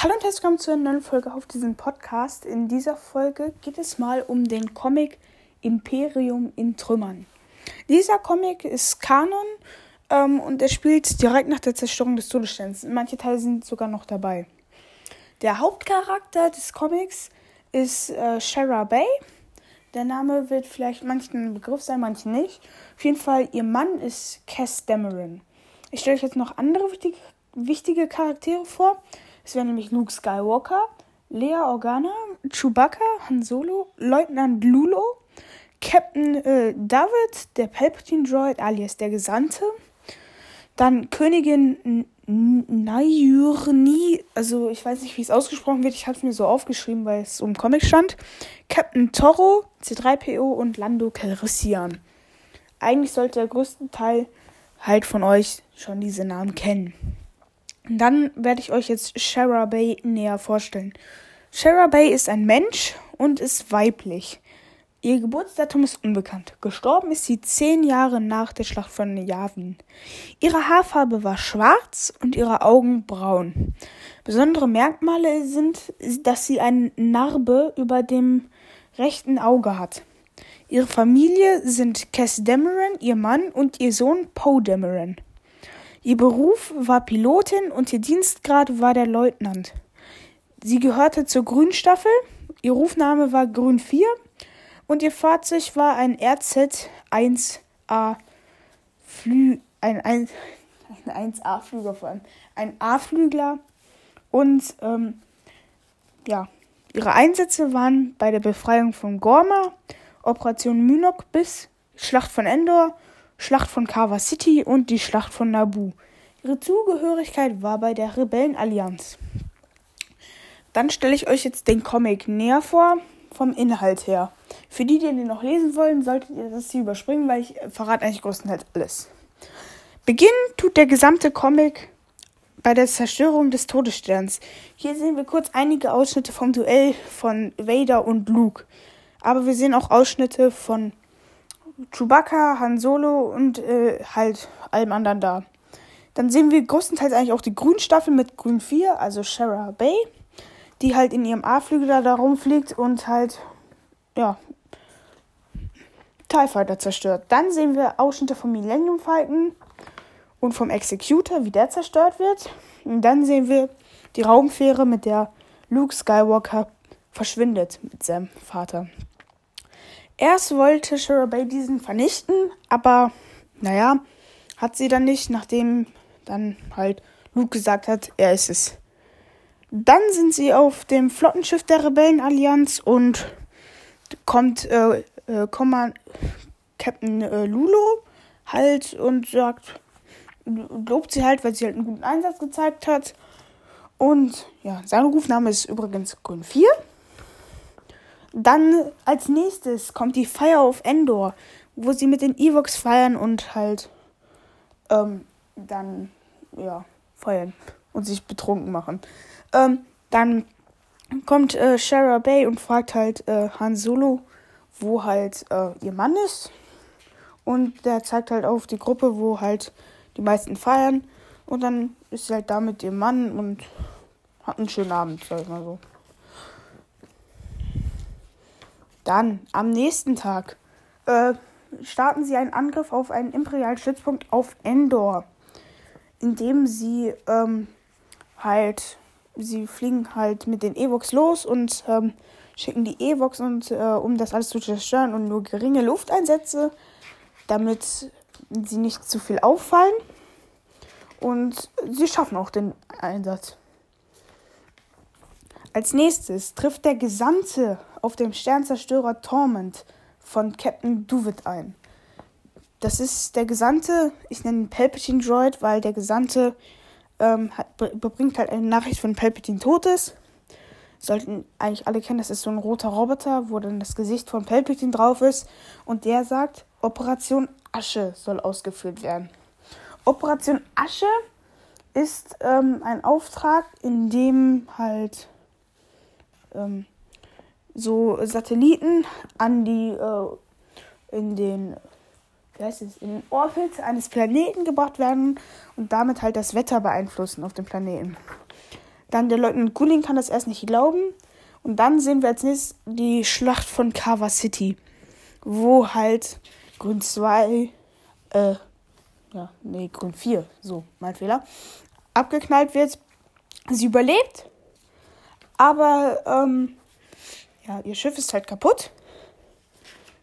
Hallo und herzlich willkommen zu einer neuen Folge auf diesem Podcast. In dieser Folge geht es mal um den Comic Imperium in Trümmern. Dieser Comic ist Kanon ähm, und er spielt direkt nach der Zerstörung des Todessterns. Manche Teile sind sogar noch dabei. Der Hauptcharakter des Comics ist äh, Shara Bay. Der Name wird vielleicht manchen ein Begriff sein, manchen nicht. Auf jeden Fall, ihr Mann ist Cass Dameron. Ich stelle euch jetzt noch andere wichtige, wichtige Charaktere vor. Es wären nämlich Luke Skywalker, Lea Organa, Chewbacca, Han Solo, Leutnant Lulo, Captain äh, David, der Palpatine-Droid alias der Gesandte, dann Königin Nayurni, also ich weiß nicht, wie es ausgesprochen wird, ich habe es mir so aufgeschrieben, weil es im Comic stand, Captain Toro, C3PO und Lando Calrissian. Eigentlich sollte der größte Teil halt von euch schon diese Namen kennen. Dann werde ich euch jetzt Shara Bay näher vorstellen. Shara Bay ist ein Mensch und ist weiblich. Ihr Geburtsdatum ist unbekannt. Gestorben ist sie zehn Jahre nach der Schlacht von Yavin. Ihre Haarfarbe war schwarz und ihre Augen braun. Besondere Merkmale sind, dass sie eine Narbe über dem rechten Auge hat. Ihre Familie sind Cass Dameron, ihr Mann und ihr Sohn Poe Dameron. Ihr Beruf war Pilotin und ihr Dienstgrad war der Leutnant. Sie gehörte zur Grünstaffel, ihr Rufname war Grün 4 und ihr Fahrzeug war ein RZ-1A Flü ein, ein, ein 1A-Flüger vor allem. Ein A-Flügler und ähm, ja, ihre Einsätze waren bei der Befreiung von Gorma, Operation Mynok bis Schlacht von Endor Schlacht von Kava City und die Schlacht von Naboo. Ihre Zugehörigkeit war bei der Rebellenallianz. Dann stelle ich euch jetzt den Comic näher vor, vom Inhalt her. Für die, die den noch lesen wollen, solltet ihr das hier überspringen, weil ich verrate eigentlich größtenteils alles. Beginnen tut der gesamte Comic bei der Zerstörung des Todessterns. Hier sehen wir kurz einige Ausschnitte vom Duell von Vader und Luke. Aber wir sehen auch Ausschnitte von Chewbacca, Han Solo und äh, halt allem anderen da. Dann sehen wir größtenteils eigentlich auch die Grünstaffel mit Grün 4, also Shara Bay, die halt in ihrem A-Flügel da, da rumfliegt und halt, ja, TIE Fighter zerstört. Dann sehen wir Ausschnitte vom Millennium Falcon und vom Executor, wie der zerstört wird. Und dann sehen wir die Raumfähre, mit der Luke Skywalker verschwindet mit seinem Vater. Erst wollte Shira Bay diesen vernichten, aber naja, hat sie dann nicht, nachdem dann halt Luke gesagt hat, er ist es. Dann sind sie auf dem Flottenschiff der Rebellenallianz und kommt äh, äh, Command Captain äh, Lulo halt und sagt, lobt sie halt, weil sie halt einen guten Einsatz gezeigt hat. Und ja, sein Rufname ist übrigens Grün 4. Dann als nächstes kommt die Fire of Endor, wo sie mit den Evox feiern und halt ähm, dann ja feiern und sich betrunken machen. Ähm, dann kommt äh, Shara Bay und fragt halt äh, Han Solo, wo halt äh, ihr Mann ist. Und der zeigt halt auf die Gruppe, wo halt die meisten feiern. Und dann ist sie halt da mit ihrem Mann und hat einen schönen Abend, sag ich mal so. Dann, am nächsten Tag, äh, starten sie einen Angriff auf einen imperialen Stützpunkt auf Endor, indem sie ähm, halt, sie fliegen halt mit den Evox los und ähm, schicken die Evox äh, um das alles zu zerstören und nur geringe Lufteinsätze, damit sie nicht zu viel auffallen. Und sie schaffen auch den Einsatz. Als nächstes trifft der Gesandte auf dem Sternzerstörer Torment von Captain Duvet ein. Das ist der Gesandte, ich nenne ihn Palpatine Droid, weil der Gesandte ähm, hat, überbringt halt eine Nachricht von Palpatine Totes. Sollten eigentlich alle kennen, das ist so ein roter Roboter, wo dann das Gesicht von Palpatine drauf ist. Und der sagt, Operation Asche soll ausgeführt werden. Operation Asche ist ähm, ein Auftrag, in dem halt ähm, so Satelliten an die äh, in den wie heißt es, in den Orbit eines Planeten gebracht werden und damit halt das Wetter beeinflussen auf dem Planeten. Dann der Leutnant Guling kann das erst nicht glauben. Und dann sehen wir als nächstes die Schlacht von Kava City, wo halt Grün 2, äh, ja, nee, Grün 4, so, mein Fehler, abgeknallt wird. Sie überlebt, aber, ähm, ja, ihr Schiff ist halt kaputt.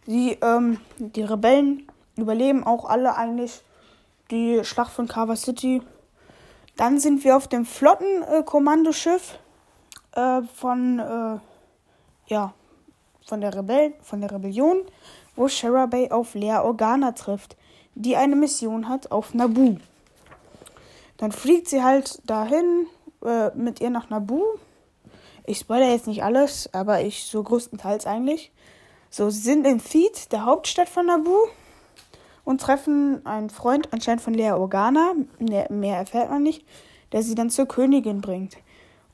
Sie, ähm, die Rebellen überleben auch alle eigentlich die Schlacht von Kava City. Dann sind wir auf dem Flottenkommandoschiff äh, von, äh, ja, von der Rebell von der Rebellion, wo Shara Bay auf Lea Organa trifft, die eine Mission hat auf Naboo. Dann fliegt sie halt dahin äh, mit ihr nach Naboo. Ich spoilere jetzt nicht alles, aber ich so größtenteils eigentlich. So, sie sind in Theed, der Hauptstadt von Naboo und treffen einen Freund anscheinend von Lea Organa, mehr erfährt man nicht, der sie dann zur Königin bringt.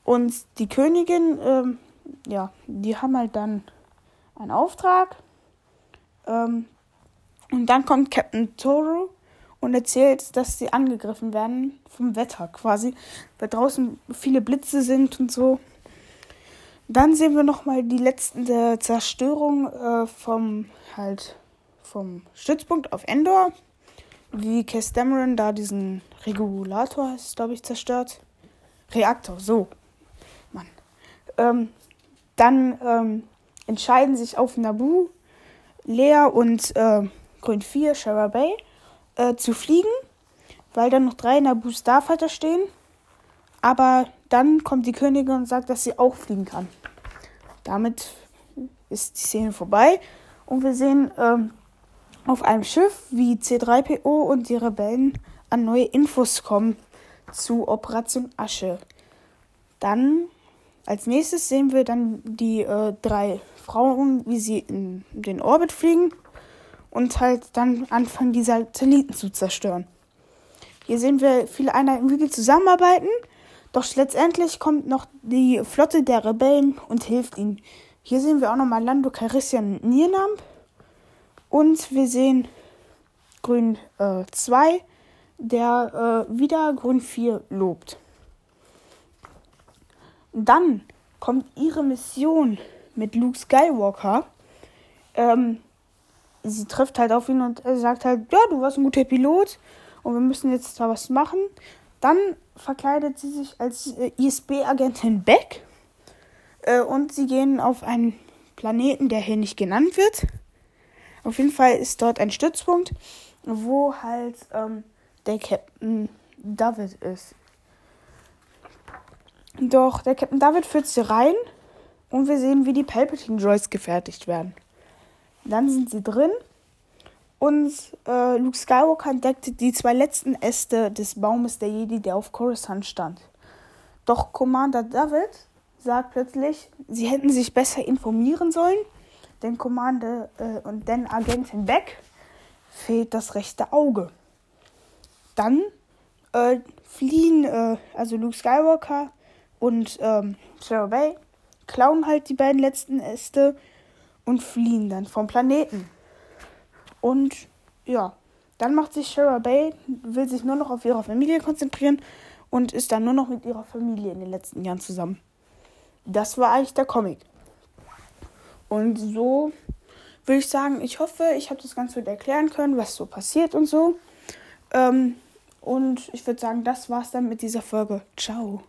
Und die Königin, ähm, ja, die haben halt dann einen Auftrag. Ähm, und dann kommt Captain Toro und erzählt, dass sie angegriffen werden vom Wetter quasi, weil draußen viele Blitze sind und so. Dann sehen wir nochmal die letzte Zerstörung äh, vom halt vom Stützpunkt auf Endor, wie Cass Dameron da diesen Regulator, heißt glaube ich, zerstört. Reaktor, so. Mann. Ähm, dann ähm, entscheiden sich auf Naboo, Lea und äh, Grün 4, Shara Bay, äh, zu fliegen, weil dann noch drei Naboo Starfighter stehen. Aber dann kommt die Königin und sagt, dass sie auch fliegen kann. Damit ist die Szene vorbei und wir sehen ähm, auf einem Schiff wie C3PO und die Rebellen an neue Infos kommen zu Operation Asche. Dann als nächstes sehen wir dann die äh, drei Frauen, wie sie in den Orbit fliegen und halt dann anfangen, die Satelliten zu zerstören. Hier sehen wir viele Einheiten, wie die zusammenarbeiten, doch letztendlich kommt noch die Flotte der Rebellen und hilft ihnen. Hier sehen wir auch nochmal Lando Carissian und Nienamp und wir sehen Grün 2, äh, der äh, wieder Grün 4 lobt. Dann kommt ihre Mission mit Luke Skywalker. Ähm, sie trifft halt auf ihn und sagt halt, ja, du warst ein guter Pilot und wir müssen jetzt da was machen. Dann verkleidet sie sich als äh, ISB-Agentin Beck äh, und sie gehen auf einen Planeten, der hier nicht genannt wird. Auf jeden Fall ist dort ein Stützpunkt, wo halt ähm, der Captain David ist. Doch der Captain David führt sie rein und wir sehen, wie die Palpatine Droids gefertigt werden. Dann sind sie drin und äh, Luke Skywalker entdeckt die zwei letzten Äste des Baumes der Jedi, der auf Coruscant stand. Doch Commander David sagt plötzlich, sie hätten sich besser informieren sollen den Kommande äh, und den Agentin Beck fehlt das rechte Auge. Dann äh, fliehen äh, also Luke Skywalker und ähm, Sarah Bay, klauen halt die beiden letzten Äste und fliehen dann vom Planeten. Und ja, dann macht sich Sarah Bay, will sich nur noch auf ihre Familie konzentrieren und ist dann nur noch mit ihrer Familie in den letzten Jahren zusammen. Das war eigentlich der Comic. Und so würde ich sagen, ich hoffe, ich habe das ganz gut erklären können, was so passiert und so. Ähm, und ich würde sagen, das war's dann mit dieser Folge. Ciao.